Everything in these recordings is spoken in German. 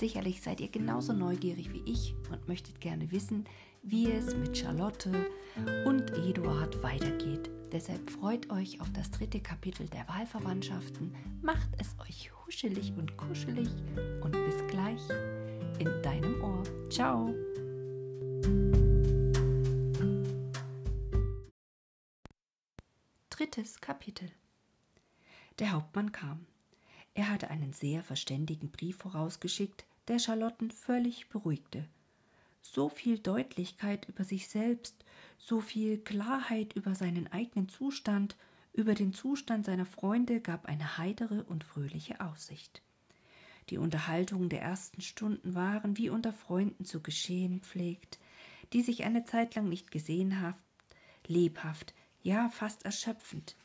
Sicherlich seid ihr genauso neugierig wie ich und möchtet gerne wissen, wie es mit Charlotte und Eduard weitergeht. Deshalb freut euch auf das dritte Kapitel der Wahlverwandtschaften, macht es euch huschelig und kuschelig und bis gleich in deinem Ohr. Ciao! Drittes Kapitel Der Hauptmann kam. Er hatte einen sehr verständigen Brief vorausgeschickt, der Charlotten völlig beruhigte. So viel Deutlichkeit über sich selbst, so viel Klarheit über seinen eigenen Zustand, über den Zustand seiner Freunde gab eine heitere und fröhliche Aussicht. Die Unterhaltungen der ersten Stunden waren, wie unter Freunden zu geschehen pflegt, die sich eine Zeit lang nicht gesehen haben, lebhaft, ja fast erschöpfend.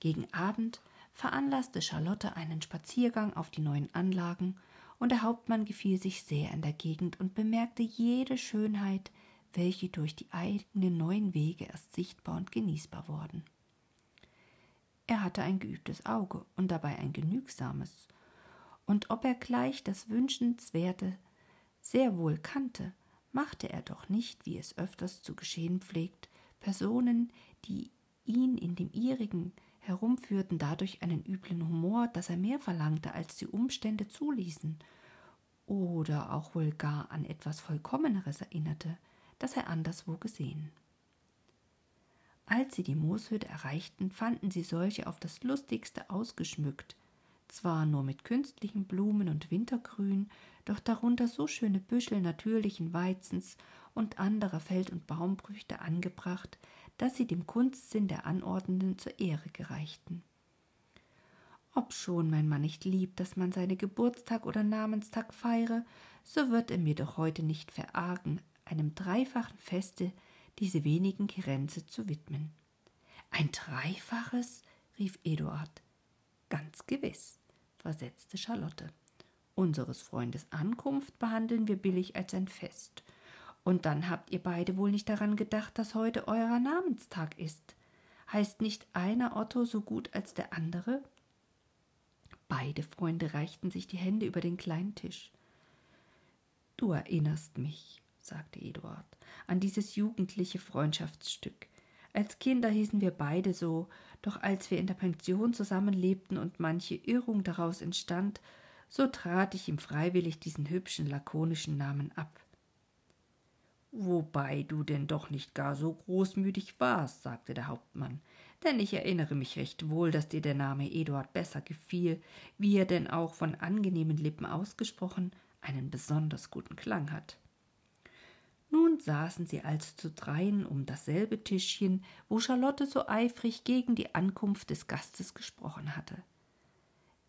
Gegen Abend veranlasste Charlotte einen Spaziergang auf die neuen Anlagen, und der Hauptmann gefiel sich sehr in der Gegend und bemerkte jede Schönheit, welche durch die eigenen neuen Wege erst sichtbar und genießbar wurden. Er hatte ein geübtes Auge und dabei ein genügsames, und ob er gleich das Wünschenswerte sehr wohl kannte, machte er doch nicht, wie es öfters zu geschehen pflegt, Personen, die ihn in dem ihrigen herumführten dadurch einen üblen Humor, dass er mehr verlangte, als die Umstände zuließen, oder auch wohl gar an etwas Vollkommeneres erinnerte, das er anderswo gesehen. Als sie die Mooshütte erreichten, fanden sie solche auf das lustigste ausgeschmückt, zwar nur mit künstlichen Blumen und Wintergrün, doch darunter so schöne Büschel natürlichen Weizens und anderer Feld- und Baumbrüchte angebracht, dass sie dem Kunstsinn der Anordnenden zur Ehre gereichten. Obschon mein Mann nicht liebt, dass man seine Geburtstag oder Namenstag feiere, so wird er mir doch heute nicht verargen, einem dreifachen Feste diese wenigen Grenze zu widmen. Ein dreifaches? rief Eduard. Ganz gewiss, versetzte Charlotte. Unseres Freundes Ankunft behandeln wir billig als ein Fest, und dann habt ihr beide wohl nicht daran gedacht, dass heute euer Namenstag ist. Heißt nicht einer Otto so gut als der andere? Beide Freunde reichten sich die Hände über den kleinen Tisch. Du erinnerst mich, sagte Eduard, an dieses jugendliche Freundschaftsstück. Als Kinder hießen wir beide so, doch als wir in der Pension zusammenlebten und manche Irrung daraus entstand, so trat ich ihm freiwillig diesen hübschen, lakonischen Namen ab. Wobei du denn doch nicht gar so großmütig warst, sagte der Hauptmann, denn ich erinnere mich recht wohl, dass dir der Name Eduard besser gefiel, wie er denn auch von angenehmen Lippen ausgesprochen einen besonders guten Klang hat. Nun saßen sie also zu dreien um dasselbe Tischchen, wo Charlotte so eifrig gegen die Ankunft des Gastes gesprochen hatte.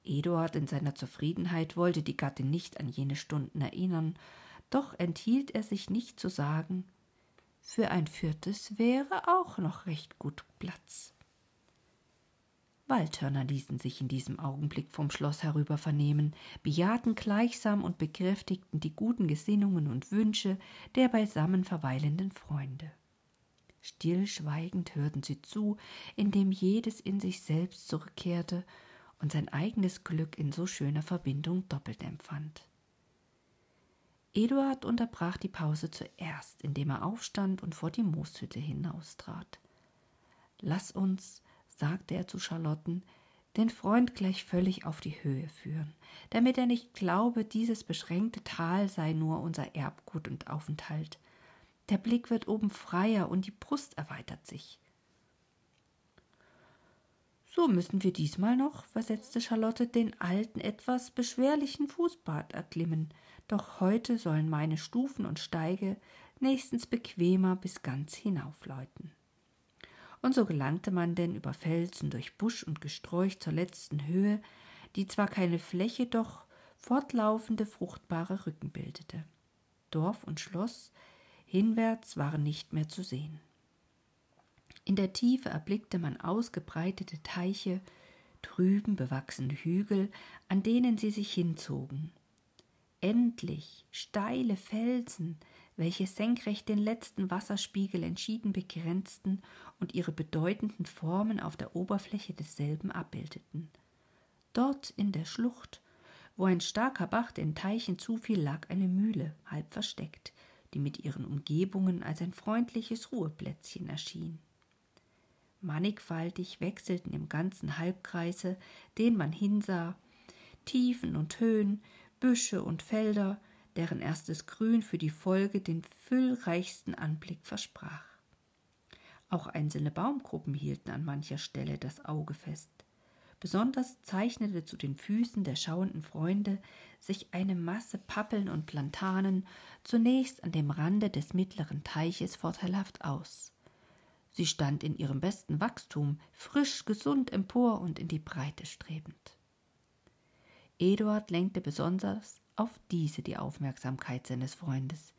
Eduard in seiner Zufriedenheit wollte die Gattin nicht an jene Stunden erinnern, doch enthielt er sich nicht zu sagen, für ein viertes wäre auch noch recht gut Platz. Waldhörner ließen sich in diesem Augenblick vom Schloss herüber vernehmen, bejahten gleichsam und bekräftigten die guten Gesinnungen und Wünsche der beisammen verweilenden Freunde. Stillschweigend hörten sie zu, indem jedes in sich selbst zurückkehrte und sein eigenes Glück in so schöner Verbindung doppelt empfand. Eduard unterbrach die Pause zuerst, indem er aufstand und vor die Mooshütte hinaustrat. Lass uns, sagte er zu Charlotten, den Freund gleich völlig auf die Höhe führen, damit er nicht glaube, dieses beschränkte Tal sei nur unser Erbgut und Aufenthalt. Der Blick wird oben freier und die Brust erweitert sich. So müssen wir diesmal noch, versetzte Charlotte, den alten, etwas beschwerlichen Fußbad erklimmen, doch heute sollen meine Stufen und Steige nächstens bequemer bis ganz hinaufläuten. Und so gelangte man denn über Felsen, durch Busch und Gesträuch zur letzten Höhe, die zwar keine Fläche, doch fortlaufende fruchtbare Rücken bildete. Dorf und Schloss hinwärts waren nicht mehr zu sehen. In der Tiefe erblickte man ausgebreitete Teiche, trüben bewachsene Hügel, an denen sie sich hinzogen, endlich steile Felsen, welche senkrecht den letzten Wasserspiegel entschieden begrenzten und ihre bedeutenden Formen auf der Oberfläche desselben abbildeten. Dort in der Schlucht, Wo ein starker Bach den Teichen zufiel, lag eine Mühle, halb versteckt, die mit ihren Umgebungen als ein freundliches Ruheplätzchen erschien. Mannigfaltig wechselten im ganzen Halbkreise, den man hinsah, Tiefen und Höhen, Büsche und Felder, deren erstes Grün für die Folge den füllreichsten Anblick versprach. Auch einzelne Baumgruppen hielten an mancher Stelle das Auge fest. Besonders zeichnete zu den Füßen der schauenden Freunde sich eine Masse Pappeln und Plantanen zunächst an dem Rande des mittleren Teiches vorteilhaft aus. Sie stand in ihrem besten Wachstum, frisch, gesund empor und in die Breite strebend. Eduard lenkte besonders auf diese die Aufmerksamkeit seines Freundes.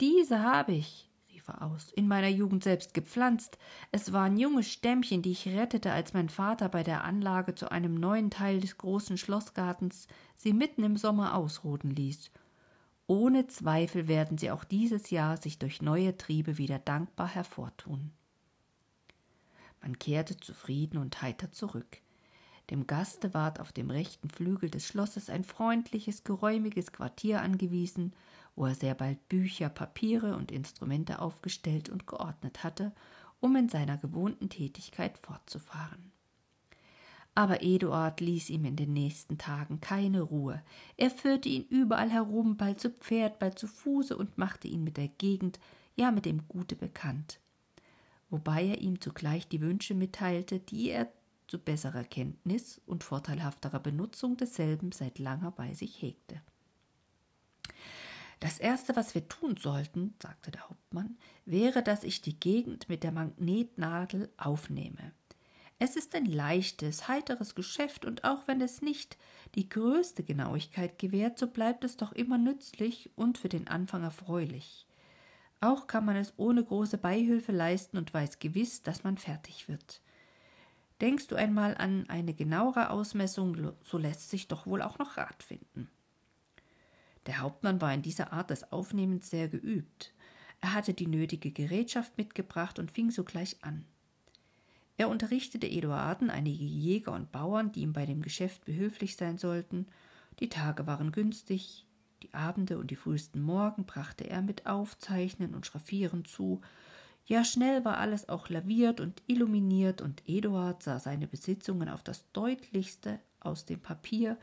Diese habe ich, rief er aus, in meiner Jugend selbst gepflanzt. Es waren junge Stämmchen, die ich rettete, als mein Vater bei der Anlage zu einem neuen Teil des großen Schlossgartens sie mitten im Sommer ausroden ließ. Ohne Zweifel werden sie auch dieses Jahr sich durch neue Triebe wieder dankbar hervortun. Man kehrte zufrieden und heiter zurück. Dem Gaste ward auf dem rechten Flügel des Schlosses ein freundliches, geräumiges Quartier angewiesen, wo er sehr bald Bücher, Papiere und Instrumente aufgestellt und geordnet hatte, um in seiner gewohnten Tätigkeit fortzufahren. Aber Eduard ließ ihm in den nächsten Tagen keine Ruhe. Er führte ihn überall herum, bald zu Pferd, bald zu Fuße und machte ihn mit der Gegend, ja mit dem Gute bekannt wobei er ihm zugleich die Wünsche mitteilte, die er zu besserer Kenntnis und vorteilhafterer Benutzung desselben seit langer bei sich hegte. Das Erste, was wir tun sollten, sagte der Hauptmann, wäre, dass ich die Gegend mit der Magnetnadel aufnehme. Es ist ein leichtes, heiteres Geschäft, und auch wenn es nicht die größte Genauigkeit gewährt, so bleibt es doch immer nützlich und für den Anfang erfreulich. Auch kann man es ohne große Beihilfe leisten und weiß gewiss, dass man fertig wird. Denkst du einmal an eine genauere Ausmessung, so lässt sich doch wohl auch noch Rat finden. Der Hauptmann war in dieser Art des Aufnehmens sehr geübt. Er hatte die nötige Gerätschaft mitgebracht und fing sogleich an. Er unterrichtete Eduarden einige Jäger und Bauern, die ihm bei dem Geschäft behilflich sein sollten. Die Tage waren günstig, die Abende und die frühesten Morgen brachte er mit Aufzeichnen und Schraffieren zu. Ja, schnell war alles auch laviert und illuminiert, und Eduard sah seine Besitzungen auf das deutlichste aus dem Papier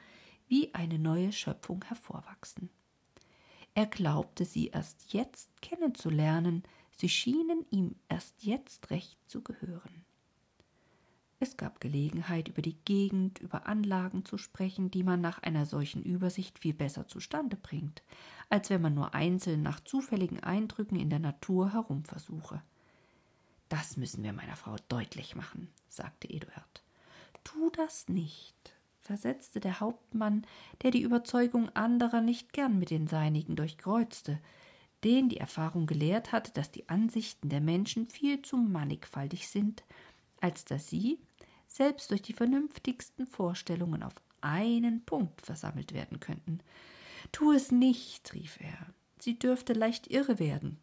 wie eine neue Schöpfung hervorwachsen. Er glaubte sie erst jetzt kennenzulernen, sie schienen ihm erst jetzt recht zu gehören. Es gab Gelegenheit, über die Gegend, über Anlagen zu sprechen, die man nach einer solchen Übersicht viel besser zustande bringt, als wenn man nur einzeln nach zufälligen Eindrücken in der Natur herumversuche. Das müssen wir meiner Frau deutlich machen, sagte Eduard. Tu das nicht, versetzte der Hauptmann, der die Überzeugung anderer nicht gern mit den seinigen durchkreuzte, den die Erfahrung gelehrt hatte, dass die Ansichten der Menschen viel zu mannigfaltig sind, als dass sie, selbst durch die vernünftigsten Vorstellungen auf einen Punkt versammelt werden könnten. Tu es nicht, rief er, sie dürfte leicht irre werden.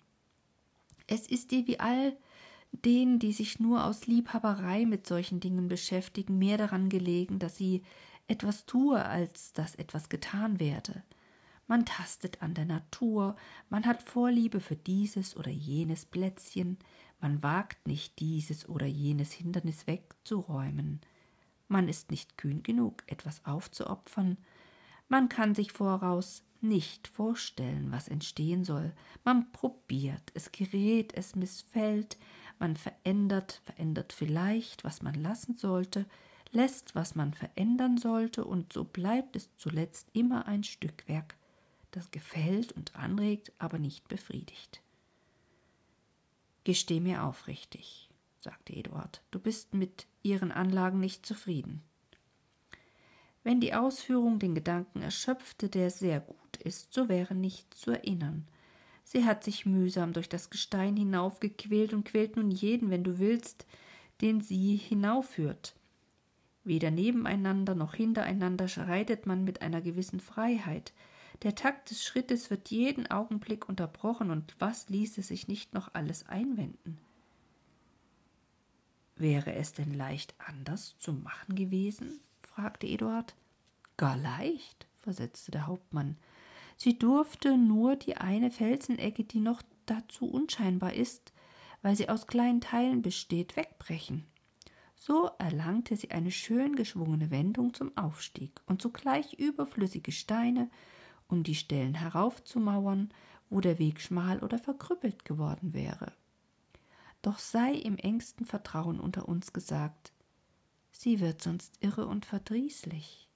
Es ist dir wie all denen, die sich nur aus Liebhaberei mit solchen Dingen beschäftigen, mehr daran gelegen, dass sie etwas tue, als dass etwas getan werde. Man tastet an der Natur, man hat Vorliebe für dieses oder jenes Plätzchen, man wagt nicht dieses oder jenes Hindernis wegzuräumen. Man ist nicht kühn genug, etwas aufzuopfern. Man kann sich voraus nicht vorstellen, was entstehen soll. Man probiert, es gerät, es missfällt, man verändert, verändert vielleicht, was man lassen sollte, lässt, was man verändern sollte, und so bleibt es zuletzt immer ein Stückwerk, das gefällt und anregt, aber nicht befriedigt. Gesteh mir aufrichtig, sagte Eduard, du bist mit ihren Anlagen nicht zufrieden. Wenn die Ausführung den Gedanken erschöpfte, der sehr gut ist, so wäre nicht zu erinnern. Sie hat sich mühsam durch das Gestein hinaufgequält und quält nun jeden, wenn du willst, den sie hinaufführt. Weder nebeneinander noch hintereinander schreitet man mit einer gewissen Freiheit, der Takt des Schrittes wird jeden Augenblick unterbrochen, und was ließe sich nicht noch alles einwenden? Wäre es denn leicht anders zu machen gewesen? fragte Eduard. Gar leicht, versetzte der Hauptmann. Sie durfte nur die eine Felsenecke, die noch dazu unscheinbar ist, weil sie aus kleinen Teilen besteht, wegbrechen. So erlangte sie eine schön geschwungene Wendung zum Aufstieg und zugleich überflüssige Steine, um die Stellen heraufzumauern, wo der Weg schmal oder verkrüppelt geworden wäre. Doch sei im engsten Vertrauen unter uns gesagt, sie wird sonst irre und verdrießlich.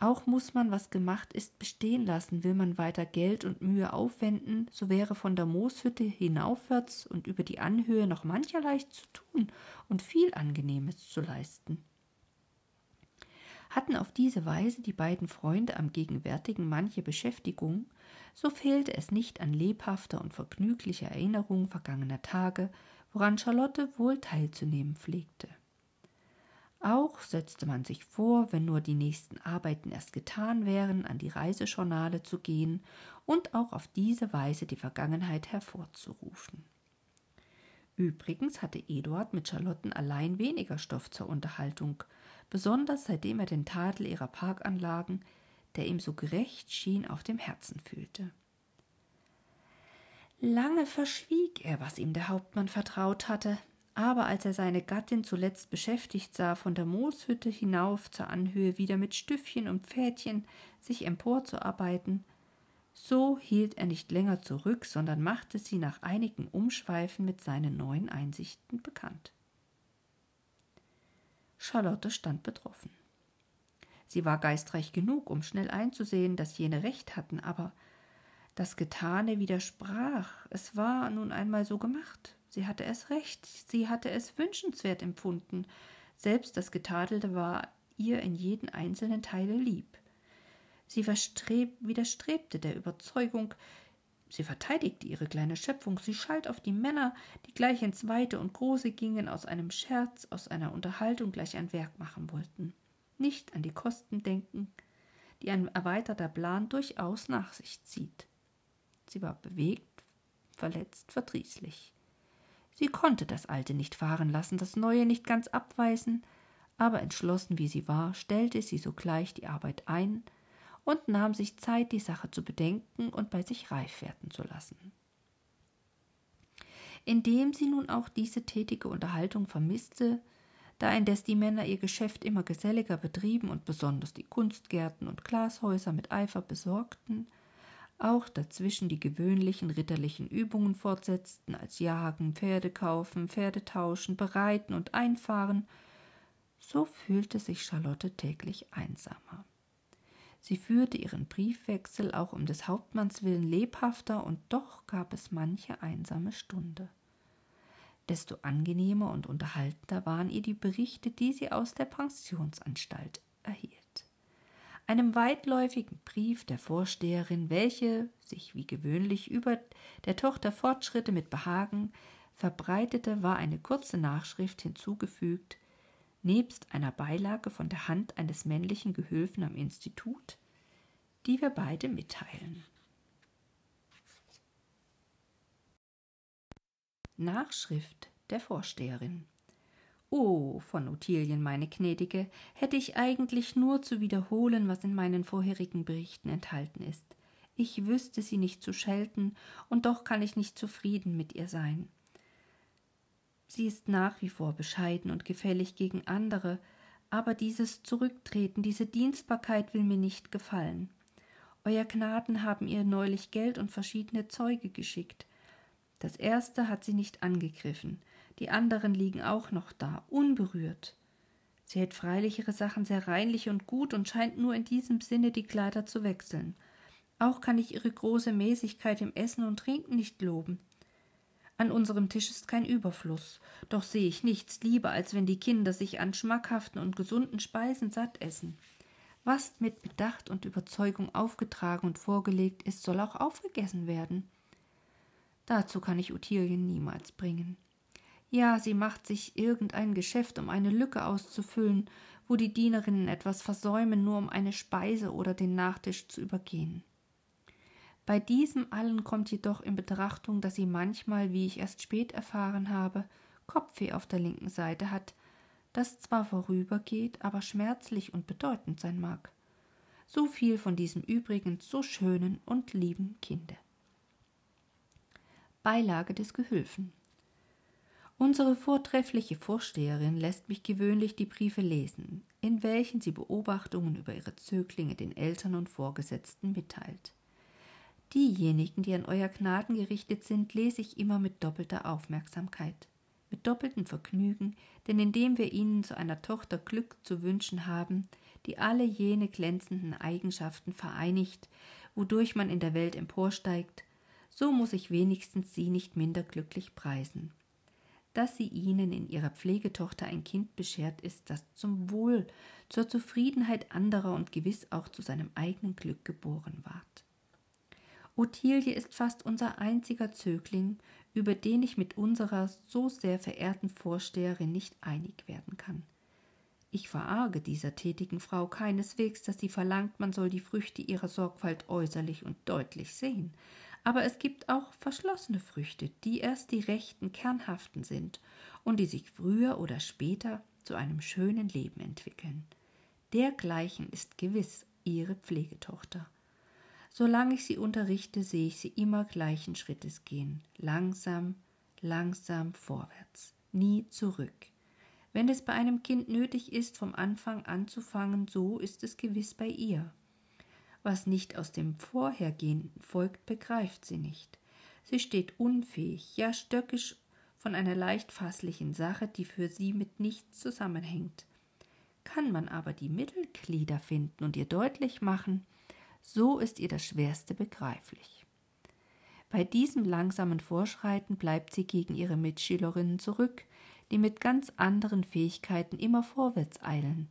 Auch muss man, was gemacht ist, bestehen lassen. Will man weiter Geld und Mühe aufwenden, so wäre von der Mooshütte hinaufwärts und über die Anhöhe noch mancherlei zu tun und viel Angenehmes zu leisten. Hatten auf diese Weise die beiden Freunde am gegenwärtigen manche Beschäftigung, so fehlte es nicht an lebhafter und vergnüglicher Erinnerung vergangener Tage, woran Charlotte wohl teilzunehmen pflegte. Auch setzte man sich vor, wenn nur die nächsten Arbeiten erst getan wären, an die Reisejournale zu gehen und auch auf diese Weise die Vergangenheit hervorzurufen. Übrigens hatte Eduard mit Charlotten allein weniger Stoff zur Unterhaltung, besonders seitdem er den Tadel ihrer Parkanlagen, der ihm so gerecht schien, auf dem Herzen fühlte. Lange verschwieg er, was ihm der Hauptmann vertraut hatte, aber als er seine Gattin zuletzt beschäftigt sah, von der Mooshütte hinauf zur Anhöhe wieder mit Stüffchen und Pfädchen sich emporzuarbeiten, so hielt er nicht länger zurück, sondern machte sie nach einigen Umschweifen mit seinen neuen Einsichten bekannt. Charlotte stand betroffen. Sie war geistreich genug, um schnell einzusehen, dass jene recht hatten, aber das Getane widersprach. Es war nun einmal so gemacht. Sie hatte es recht, sie hatte es wünschenswert empfunden. Selbst das Getadelte war ihr in jeden einzelnen Teile lieb. Sie widerstrebte der Überzeugung, sie verteidigte ihre kleine Schöpfung, sie schalt auf die Männer, die gleich ins Weite und Große gingen, aus einem Scherz, aus einer Unterhaltung gleich ein Werk machen wollten. Nicht an die Kosten denken, die ein erweiterter Plan durchaus nach sich zieht. Sie war bewegt, verletzt, verdrießlich. Sie konnte das Alte nicht fahren lassen, das Neue nicht ganz abweisen, aber entschlossen wie sie war, stellte sie sogleich die Arbeit ein und nahm sich Zeit, die Sache zu bedenken und bei sich reif werden zu lassen. Indem sie nun auch diese tätige Unterhaltung vermisste, da indes die Männer ihr Geschäft immer geselliger betrieben und besonders die Kunstgärten und Glashäuser mit Eifer besorgten, auch dazwischen die gewöhnlichen ritterlichen Übungen fortsetzten, als Jagen, Pferde kaufen, Pferde tauschen, bereiten und einfahren, so fühlte sich Charlotte täglich einsamer. Sie führte ihren Briefwechsel auch um des Hauptmanns willen lebhafter, und doch gab es manche einsame Stunde. Desto angenehmer und unterhaltender waren ihr die Berichte, die sie aus der Pensionsanstalt erhielt einem weitläufigen Brief der Vorsteherin, welche sich wie gewöhnlich über der Tochter Fortschritte mit Behagen verbreitete, war eine kurze Nachschrift hinzugefügt, nebst einer Beilage von der Hand eines männlichen Gehülfen am Institut, die wir beide mitteilen. Nachschrift der Vorsteherin Oh, von Ottilien, meine gnädige, hätte ich eigentlich nur zu wiederholen, was in meinen vorherigen Berichten enthalten ist. Ich wüsste sie nicht zu schelten, und doch kann ich nicht zufrieden mit ihr sein. Sie ist nach wie vor bescheiden und gefällig gegen andere, aber dieses Zurücktreten, diese Dienstbarkeit will mir nicht gefallen. Euer Gnaden haben ihr neulich Geld und verschiedene Zeuge geschickt. Das erste hat sie nicht angegriffen, die anderen liegen auch noch da, unberührt. Sie hält freilich ihre Sachen sehr reinlich und gut und scheint nur in diesem Sinne die Kleider zu wechseln. Auch kann ich ihre große Mäßigkeit im Essen und Trinken nicht loben. An unserem Tisch ist kein Überfluss, doch sehe ich nichts lieber, als wenn die Kinder sich an schmackhaften und gesunden Speisen satt essen. Was mit Bedacht und Überzeugung aufgetragen und vorgelegt ist, soll auch aufgegessen werden. Dazu kann ich Ottilien niemals bringen. Ja, sie macht sich irgendein Geschäft, um eine Lücke auszufüllen, wo die Dienerinnen etwas versäumen, nur um eine Speise oder den Nachtisch zu übergehen. Bei diesem allen kommt jedoch in Betrachtung, dass sie manchmal, wie ich erst spät erfahren habe, Kopfweh auf der linken Seite hat, das zwar vorübergeht, aber schmerzlich und bedeutend sein mag. So viel von diesem übrigens so schönen und lieben Kinde. Beilage des Gehülfen. Unsere vortreffliche Vorsteherin lässt mich gewöhnlich die Briefe lesen, in welchen sie Beobachtungen über ihre Zöglinge den Eltern und Vorgesetzten mitteilt. Diejenigen, die an Euer Gnaden gerichtet sind, lese ich immer mit doppelter Aufmerksamkeit, mit doppeltem Vergnügen, denn indem wir ihnen zu einer Tochter Glück zu wünschen haben, die alle jene glänzenden Eigenschaften vereinigt, wodurch man in der Welt emporsteigt, so muss ich wenigstens sie nicht minder glücklich preisen. Dass sie ihnen in ihrer Pflegetochter ein Kind beschert ist, das zum Wohl, zur Zufriedenheit anderer und gewiss auch zu seinem eigenen Glück geboren ward. Ottilie ist fast unser einziger Zögling, über den ich mit unserer so sehr verehrten Vorsteherin nicht einig werden kann. Ich verarge dieser tätigen Frau keineswegs, dass sie verlangt, man soll die Früchte ihrer Sorgfalt äußerlich und deutlich sehen, aber es gibt auch verschlossene Früchte, die erst die rechten, kernhaften sind und die sich früher oder später zu einem schönen Leben entwickeln. Dergleichen ist gewiss ihre Pflegetochter. Solange ich sie unterrichte, sehe ich sie immer gleichen Schrittes gehen, langsam, langsam vorwärts, nie zurück. Wenn es bei einem Kind nötig ist, vom Anfang anzufangen, so ist es gewiss bei ihr. Was nicht aus dem Vorhergehenden folgt, begreift sie nicht. Sie steht unfähig, ja stöckisch von einer leicht fasslichen Sache, die für sie mit nichts zusammenhängt. Kann man aber die Mittelglieder finden und ihr deutlich machen, so ist ihr das Schwerste begreiflich. Bei diesem langsamen Vorschreiten bleibt sie gegen ihre Mitschülerinnen zurück, die mit ganz anderen Fähigkeiten immer vorwärts eilen.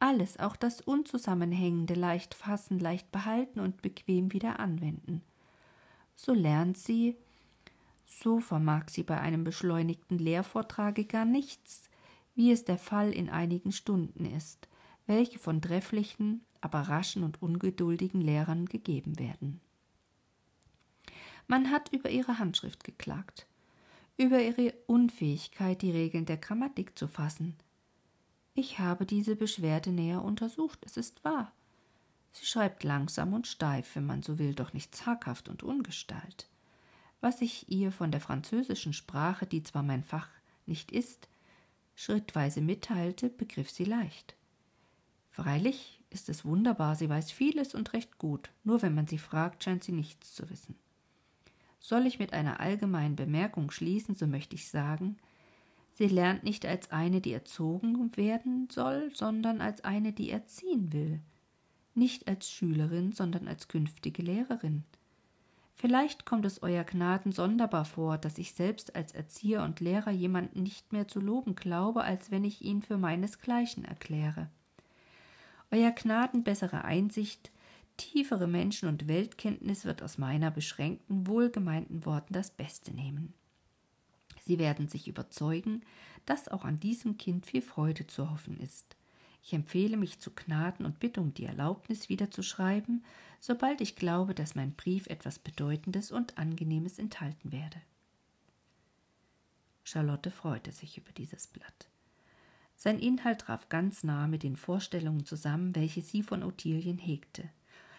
Alles, auch das Unzusammenhängende, leicht fassen, leicht behalten und bequem wieder anwenden. So lernt sie, so vermag sie bei einem beschleunigten Lehrvortrage gar nichts, wie es der Fall in einigen Stunden ist, welche von trefflichen, aber raschen und ungeduldigen Lehrern gegeben werden. Man hat über ihre Handschrift geklagt, über ihre Unfähigkeit, die Regeln der Grammatik zu fassen. Ich habe diese Beschwerde näher untersucht, es ist wahr. Sie schreibt langsam und steif, wenn man so will, doch nicht zaghaft und ungestalt. Was ich ihr von der französischen Sprache, die zwar mein Fach nicht ist, schrittweise mitteilte, begriff sie leicht. Freilich ist es wunderbar, sie weiß vieles und recht gut, nur wenn man sie fragt, scheint sie nichts zu wissen. Soll ich mit einer allgemeinen Bemerkung schließen, so möchte ich sagen, sie lernt nicht als eine, die erzogen werden soll, sondern als eine, die erziehen will. Nicht als Schülerin, sondern als künftige Lehrerin. Vielleicht kommt es Euer Gnaden sonderbar vor, dass ich selbst als Erzieher und Lehrer jemanden nicht mehr zu loben glaube, als wenn ich ihn für meinesgleichen erkläre. Euer Gnaden bessere Einsicht, tiefere Menschen- und Weltkenntnis wird aus meiner beschränkten, wohlgemeinten Worten das Beste nehmen. Sie werden sich überzeugen, dass auch an diesem Kind viel Freude zu hoffen ist. Ich empfehle mich zu Gnaden und bitte um die Erlaubnis, wieder zu schreiben, sobald ich glaube, dass mein Brief etwas Bedeutendes und Angenehmes enthalten werde. Charlotte freute sich über dieses Blatt. Sein Inhalt traf ganz nah mit den Vorstellungen zusammen, welche sie von Ottilien hegte.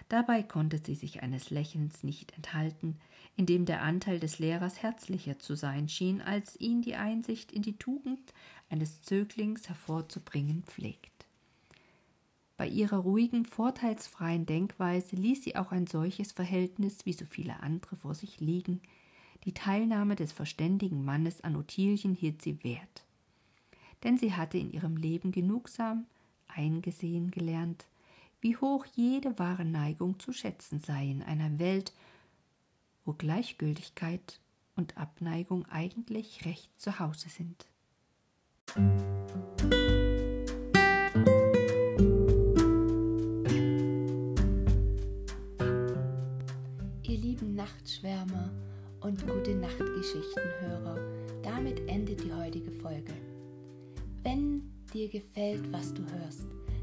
Dabei konnte sie sich eines Lächelns nicht enthalten, in dem der Anteil des Lehrers herzlicher zu sein schien, als ihn die Einsicht in die Tugend eines Zöglings hervorzubringen pflegt. Bei ihrer ruhigen, vorteilsfreien Denkweise ließ sie auch ein solches Verhältnis wie so viele andere vor sich liegen. Die Teilnahme des verständigen Mannes an Ottilien hielt sie wert denn sie hatte in ihrem Leben genugsam eingesehen gelernt, wie hoch jede wahre Neigung zu schätzen sei in einer Welt, wo Gleichgültigkeit und Abneigung eigentlich recht zu Hause sind. Ihr lieben Nachtschwärmer und gute Nachtgeschichtenhörer, damit endet die heutige Folge. Wenn dir gefällt, was du hörst,